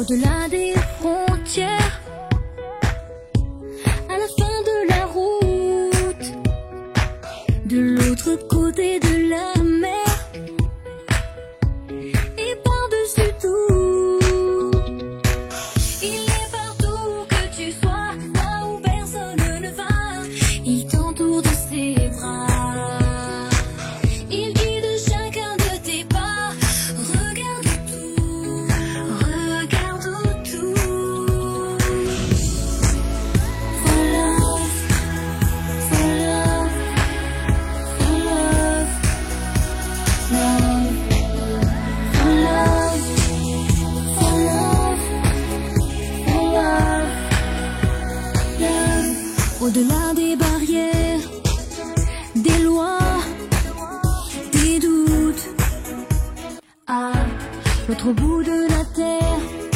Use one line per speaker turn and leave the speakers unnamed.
au-delà des frontières. au-delà des barrières, des lois, des doutes, à l'autre bout de la terre.